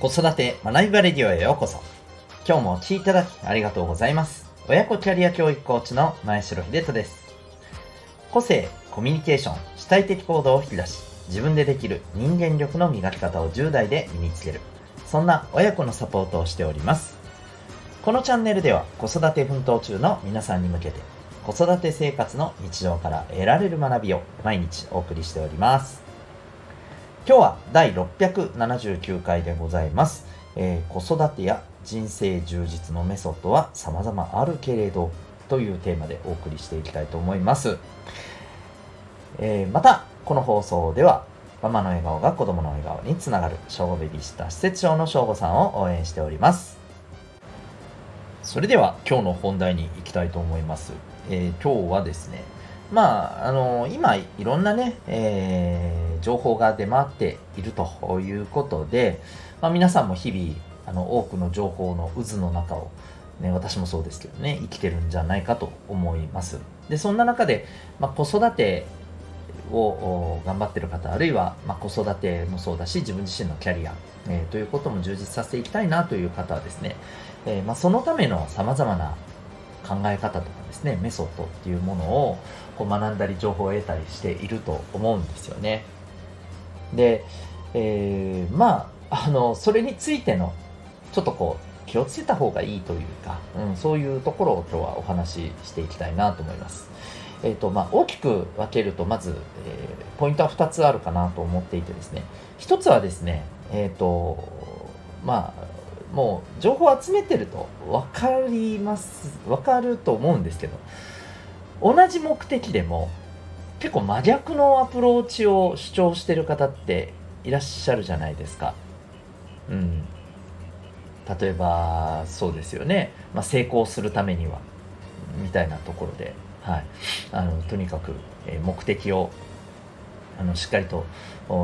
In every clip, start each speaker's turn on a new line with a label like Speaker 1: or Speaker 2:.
Speaker 1: 子育て学びバレディオへようこそ。今日もお聴きいただきありがとうございます。親子キャリア教育コーチの前城秀人です。個性、コミュニケーション、主体的行動を引き出し、自分でできる人間力の磨き方を10代で身につける。そんな親子のサポートをしております。このチャンネルでは子育て奮闘中の皆さんに向けて子育て生活の日常から得られる学びを毎日お送りしております。今日は第679回でございます。えー、子育てや人生充実のメソッドは様々あるけれどというテーマでお送りしていきたいと思います。えー、また、この放送ではママの笑顔が子供の笑顔につながる小5ベビーシター施設長の正吾さんを応援しております。それでは今日の本題に行きたいと思います。えー、今日はですね、まあ、あの今いろんなね、えー、情報が出回っているということで、まあ、皆さんも日々あの多くの情報の渦の中を、ね、私もそうですけどね生きてるんじゃないかと思いますでそんな中で、まあ、子育てを頑張ってる方あるいは、まあ、子育てもそうだし自分自身のキャリア、えー、ということも充実させていきたいなという方はですね、えー、まあ、そのためのさまざまな考え方とかですねメソッドっていうものをこう学んだり情報を得たりしていると思うんですよね。で、えー、まああのそれについてのちょっとこう気をつけた方がいいというか、うん、そういうところを今日はお話ししていきたいなと思います。えーとまあ、大きく分けるとまず、えー、ポイントは2つあるかなと思っていてですね1つはですねえっ、ー、とまあもう情報を集めてると分かります分かると思うんですけど同じ目的でも結構真逆のアプローチを主張してる方っていらっしゃるじゃないですか。うん。例えば、そうですよね。まあ、成功するためには、みたいなところで、はい。あの、とにかく、え目的を、あの、しっかりと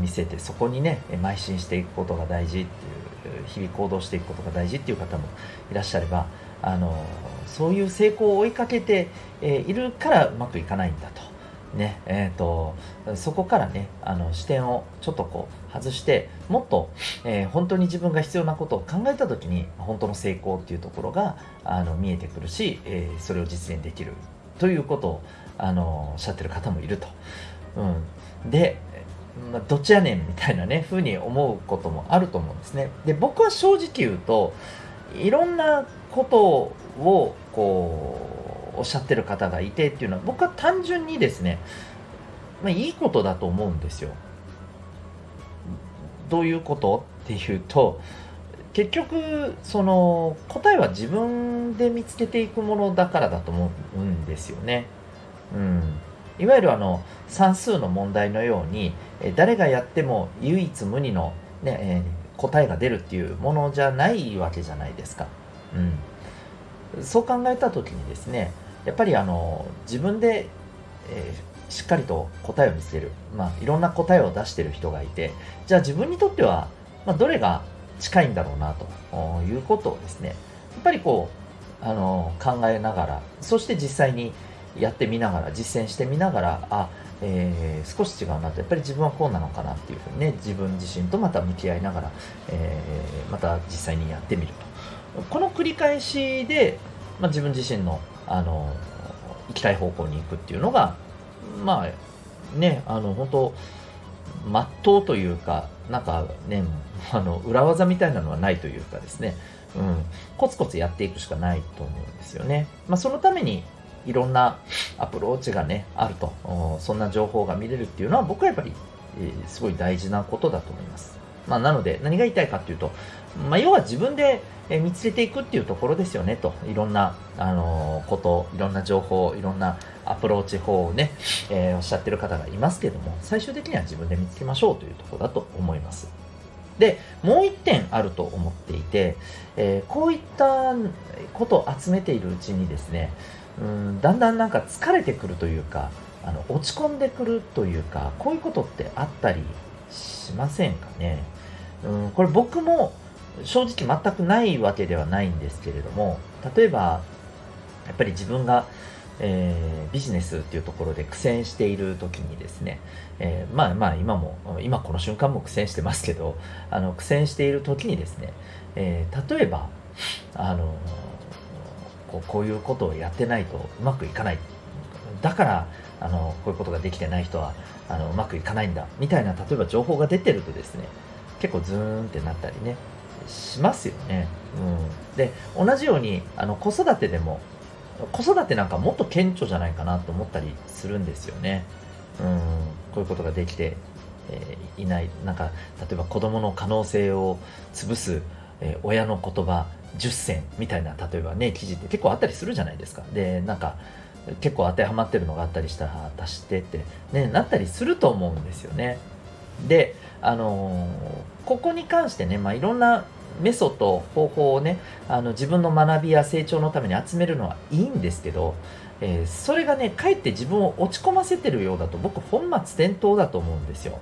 Speaker 1: 見せて、そこにね、邁進していくことが大事っていう、日々行動していくことが大事っていう方もいらっしゃれば、あのそういう成功を追いかけて、えいるからうまくいかないんだと。ねえーと、そこからねあの視点をちょっとこう外してもっと、えー、本当に自分が必要なことを考えた時に本当の成功っていうところがあの見えてくるし、えー、それを実現できるということをあのおっしゃってる方もいると。うん、で、まあ、どっちやねんみたいなねふうに思うこともあると思うんですね。で僕は正直言うといろんなことをこうおっしゃってる方がいてっていうのは僕は単純にですね、まあ、いいことだと思うんですよ。どういうことっていうと結局その答えは自分で見つけていくものだからだと思うんですよね。うん、いわゆるあの算数の問題のように誰がやっても唯一無二のね、え答えが出るっていうものじゃないわけじゃないですか。うん、そう考えた時にですねやっぱりあの自分で、えー、しっかりと答えを見つける、まあ、いろんな答えを出してる人がいてじゃあ自分にとっては、まあ、どれが近いんだろうなということをですねやっぱりこうあの考えながらそして実際にやってみながら実践してみながらあえー、少し違うなとやっぱり自分はこうなのかなっていうふうにね自分自身とまた向き合いながら、えー、また実際にやってみると。この繰り返しで、まあ、自分自身のあの行きたい方向に行くっていうのがまあねあの本当まっとうというかなんかねあの裏技みたいなのはないというかですね、うん、コツコツやっていくしかないと思うんですよね。まあ、そのためにいろんなアプローチがね、あると、そんな情報が見れるっていうのは僕はやっぱり、えー、すごい大事なことだと思います。まあ、なので、何が言いたいかっていうと、まあ、要は自分で見つけていくっていうところですよねと。いろんな、あの、こと、いろんな情報、いろんなアプローチ法をね、えー、おっしゃってる方がいますけども、最終的には自分で見つけましょうというところだと思います。で、もう一点あると思っていて、えー、こういったことを集めているうちにですね、うんだんだんなんか疲れてくるというかあの落ち込んでくるというかこういうことってあったりしませんかね。うんこれ僕も正直全くないわけではないんですけれども例えばやっぱり自分がえー、ビジネスっていうところで苦戦している時にですね、えー、まあまあ今も今この瞬間も苦戦してますけどあの苦戦している時にですね、えー、例えばあのこうこういうことをやってないとうまくいかない。だからあのこういうことができてない人はあのうまくいかないんだみたいな例えば情報が出てるとですね結構ズーンってなったりねしますよね。うん、で同じようにあの子育てでも子育てなんかもっと顕著じゃないかなと思ったりするんですよね。うん、こういうことができて、えー、いないなんか例えば子供の可能性を潰す、えー、親の言葉10選みたいな例えばね記事って結構あったりするじゃないですか。でなんか結構当てはまってるのがあったりしたら足してって、ね、なったりすると思うんですよね。で、あのー、ここに関してね、まあ、いろんなメソッド方法をねあの自分の学びや成長のために集めるのはいいんですけど、えー、それがねかえって自分を落ち込ませてるようだと僕本末転倒だと思うんですよ。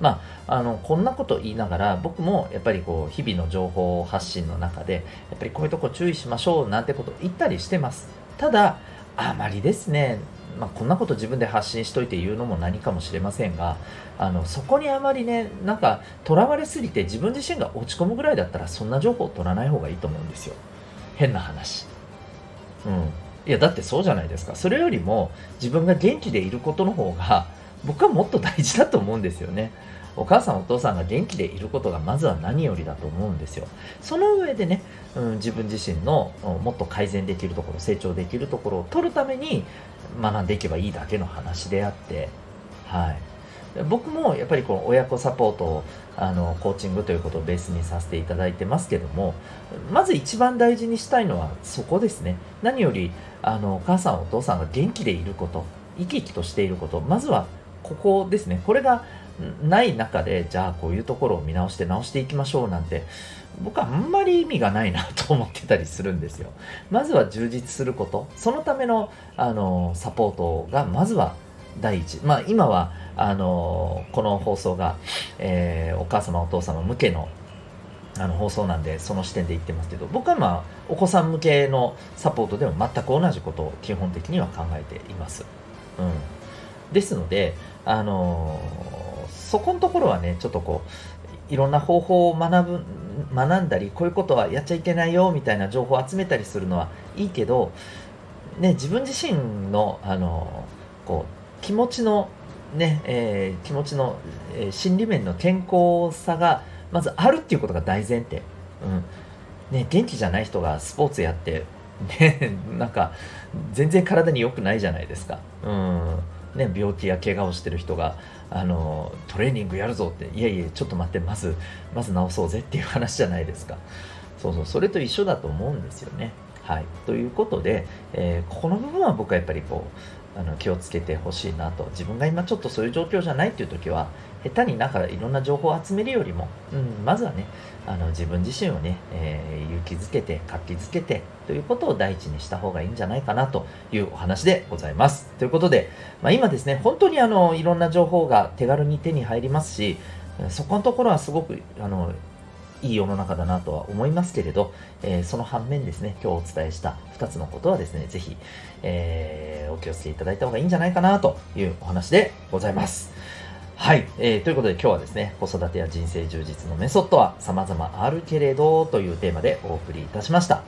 Speaker 1: まあ、あのこんなこと言いながら僕もやっぱりこう日々の情報発信の中でやっぱりこういうとこ注意しましょうなんてこと言ったりしてますただあまりですね。まあ、こんなこと自分で発信しといて言うのも何かもしれませんがあのそこにあまりねなんかとらわれすぎて自分自身が落ち込むぐらいだったらそんな情報を取らない方がいいと思うんですよ。変な話。うん。いやだってそうじゃないですか。それよりも自分が元気でいることの方が僕はもっと大事だと思うんですよね。お母さんお父さんが元気でいることがまずは何よりだと思うんですよ。その上でね、うん、自分自身のもっと改善できるところ成長できるところを取るために学んでいけばいいだけの話であってはい。僕もやっぱりこの親子サポートをあのコーチングということをベースにさせていただいてますけどもまず一番大事にしたいのはそこですね。何よりあのお母さんお父さんが元気でいること生き生きとしていることまずはここですね。これがない中でじゃあこういうところを見直して直していきましょうなんて僕はあんまり意味がないなと思ってたりするんですよ。まずは充実すること。そのためのあのサポートがまずは第一。まあ今はあのこの放送が、えー、お母様お父様向けのあの放送なんでその視点で言ってますけど僕はまあお子さん向けのサポートでも全く同じことを基本的には考えています、うん、ですのであのそこのところはねちょっとこういろんな方法を学ぶ学んだりこういうことはやっちゃいけないよみたいな情報を集めたりするのはいいけど、ね、自分自身のあのこう気持ちのね、えー、気持ちの、えー、心理面の健康さがまずあるっていうことが大前提、うん。ね、元気じゃない人がスポーツやってね、なんか全然体に良くないじゃないですか、うん。ね、病気や怪我をしてる人があのトレーニングやるぞっていやいやちょっと待ってまずまず治そうぜっていう話じゃないですか。そうそうそれと一緒だと思うんですよね。はい。ということで、えー、ここの部分は僕はやっぱりこうあの気をつけてほしいなと。自分が今ちょっとそういう状況じゃないっていう時は下手になんかいろんな情報を集めるよりも、うん、まずはねあの自分自身をね、えー、勇気づけて活気づけてということを第一にした方がいいんじゃないかなというお話でございます。ということで、まあ、今ですね本当にあのいろんな情報が手軽に手に入りますしそこのところはすごくあのいい世の中だなとは思いますけれど、えー、その反面ですね、今日お伝えした2つのことはですね、ぜひ、えー、お気をつけいただいた方がいいんじゃないかなというお話でございます。はい、えー、ということで今日はですね、子育てや人生充実のメソッドは様々あるけれどというテーマでお送りいたしました。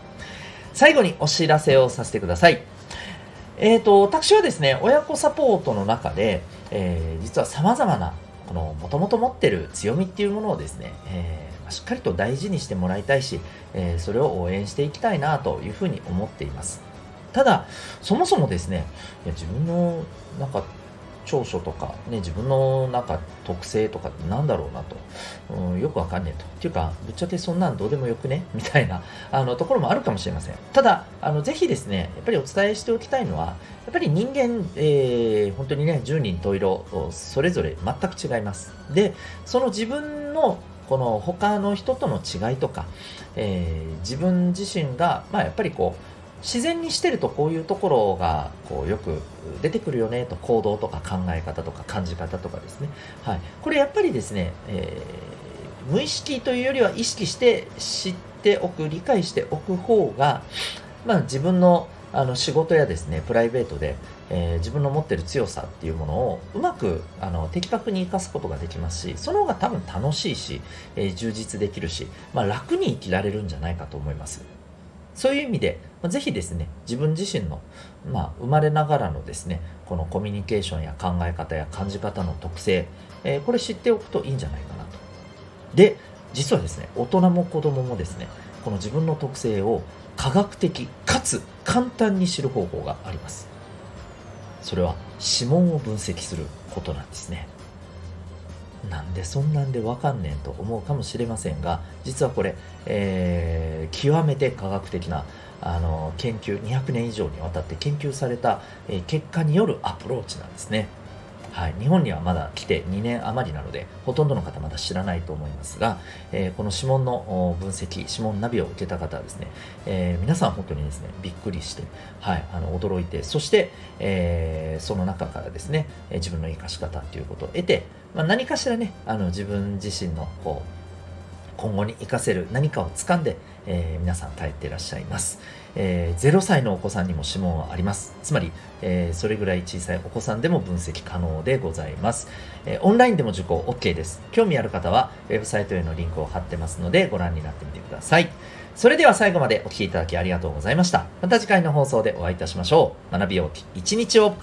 Speaker 1: 最後にお知らせをさせてください。えっ、ー、と、私はですね、親子サポートの中で、えー、実は様々な、この、もともと持ってる強みっていうものをですね、えー、しっかりと大事にしてもらいたいし、えー、それを応援していきたいなというふうに思っています。ただ、そもそもですね、いや自分のなんか長所とか、ね、自分のなんか特性とかってなんだろうなと、うん、よくわかんねえと。っていうか、ぶっちゃけそんなんどうでもよくね？みたいなあのところもあるかもしれません。ただ、あのぜひですね、やっぱりお伝えしておきたいのは、やっぱり人間、えー、本当にね、10人十色、それぞれ全く違います。で、その自分のこの他の人との違いとか、えー、自分自身が、まあ、やっぱりこう、自然にしてるとこういうところがこうよく出てくるよねと行動とか考え方とか感じ方とかですね、はい、これやっぱりですね、えー、無意識というよりは意識して知っておく理解しておく方が、まあ、自分のあの仕事やですねプライベートで、えー、自分の持ってる強さっていうものをうまくあの的確に生かすことができますしその方が多分楽しいし、えー、充実できるし、まあ、楽に生きられるんじゃないかと思います。そういう意味で、まあ、ぜひですね自分自身の、まあ、生まれながらのですねこのコミュニケーションや考え方や感じ方の特性、えー、これ知っておくといいんじゃないかなと。で実はですね大人も子供もですねこの自分の特性を科学的かつ簡単に知る方法があります。それは指紋を分析することなんですね。なんでそんなんでわかんねんと思うかもしれませんが実はこれ、えー、極めて科学的なあの研究200年以上にわたって研究された、え、結果によるアプローチなんですね。はい、日本にはまだ来て2年余りなので、ほとんどの方まだ知らないと思いますが、えー、この指紋の分析、指紋ナビを受けた方はですね、えー、皆さん本当にですね、びっくりして、はい、あの驚いて、そして、えー、その中からですね、自分の生かし方ということを得て、まあ、何かしらね、あの自分自身のこう今後に活かせる何かを掴んで、えー、皆さん耐えていらっしゃいます。えー、0歳のお子さんにも指紋はあります。つまり、えー、それぐらい小さいお子さんでも分析可能でございます。えー、オンラインでも受講 OK です。興味ある方は、ウェブサイトへのリンクを貼ってますので、ご覧になってみてください。それでは最後までお聴きいただきありがとうございました。また次回の放送でお会いいたしましょう。学びよう一日を